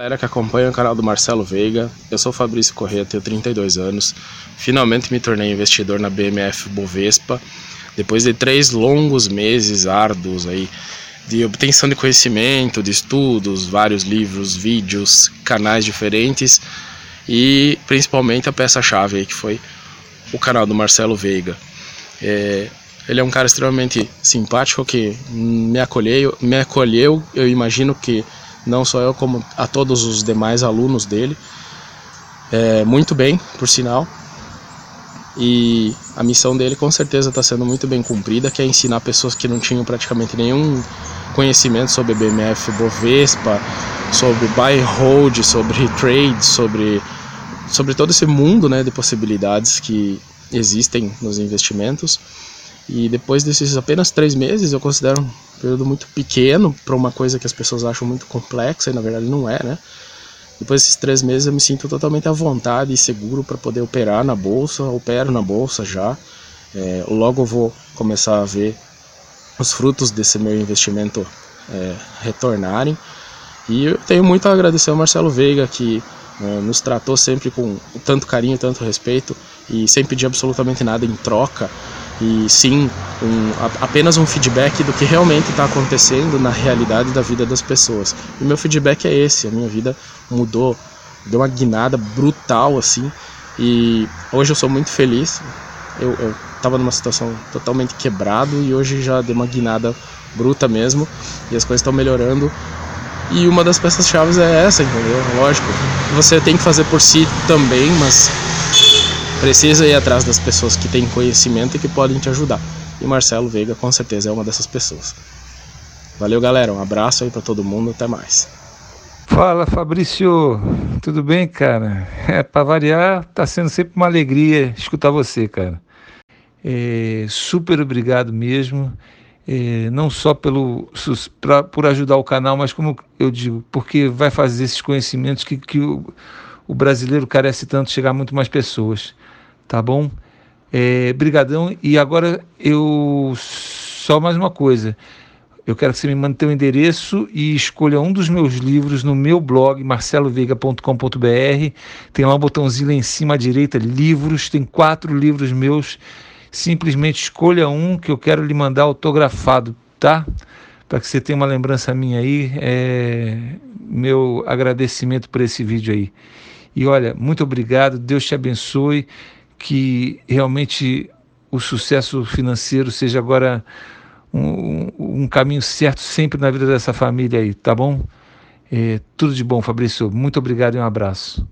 Galera que acompanha o canal do Marcelo Veiga, eu sou Fabrício Corrêa, tenho 32 anos. Finalmente me tornei investidor na BMF Bovespa, depois de três longos meses árduos aí de obtenção de conhecimento, de estudos, vários livros, vídeos, canais diferentes e principalmente a peça-chave que foi o canal do Marcelo Veiga. É, ele é um cara extremamente simpático que me acolheu, me acolheu, eu imagino que não só eu, como a todos os demais alunos dele. É, muito bem, por sinal. E a missão dele com certeza está sendo muito bem cumprida, que é ensinar pessoas que não tinham praticamente nenhum conhecimento sobre BMF Bovespa, sobre buy hold, sobre trade, sobre, sobre todo esse mundo né, de possibilidades que existem nos investimentos. E depois desses apenas três meses, eu considero período muito pequeno para uma coisa que as pessoas acham muito complexa e na verdade não é, né? Depois desses três meses eu me sinto totalmente à vontade e seguro para poder operar na bolsa, opero na bolsa já. É, logo vou começar a ver os frutos desse meu investimento é, retornarem. E eu tenho muito a agradecer ao Marcelo Veiga que é, nos tratou sempre com tanto carinho, tanto respeito e sem pedir absolutamente nada em troca e sim um, apenas um feedback do que realmente está acontecendo na realidade da vida das pessoas. E meu feedback é esse: a minha vida mudou, deu uma guinada brutal assim, e hoje eu sou muito feliz. Eu, eu tava numa situação totalmente quebrado e hoje já deu uma guinada bruta mesmo, e as coisas estão melhorando. E uma das peças-chave é essa, entendeu? Lógico, você tem que fazer por si também, mas precisa ir atrás das pessoas que têm conhecimento e que podem te ajudar. E Marcelo Veiga com certeza é uma dessas pessoas. Valeu, galera. Um abraço aí para todo mundo. Até mais. Fala, Fabrício. Tudo bem, cara? É, para variar, tá sendo sempre uma alegria escutar você, cara. É, super obrigado mesmo. É, não só pelo pra, por ajudar o canal, mas como eu digo, porque vai fazer esses conhecimentos que, que o, o brasileiro carece tanto chegar a muito mais pessoas tá bom? É, brigadão. E agora eu só mais uma coisa. Eu quero que você me mande teu endereço e escolha um dos meus livros no meu blog marceloveiga.com.br. Tem lá um botãozinho lá em cima à direita, livros. Tem quatro livros meus. Simplesmente escolha um que eu quero lhe mandar autografado, tá? Para que você tenha uma lembrança minha aí. É... Meu agradecimento por esse vídeo aí. E olha, muito obrigado. Deus te abençoe que realmente o sucesso financeiro seja agora um, um, caminho certo sempre na vida dessa família aí, tá bom? É, tudo de bom, Fabrício. Muito obrigado e um abraço.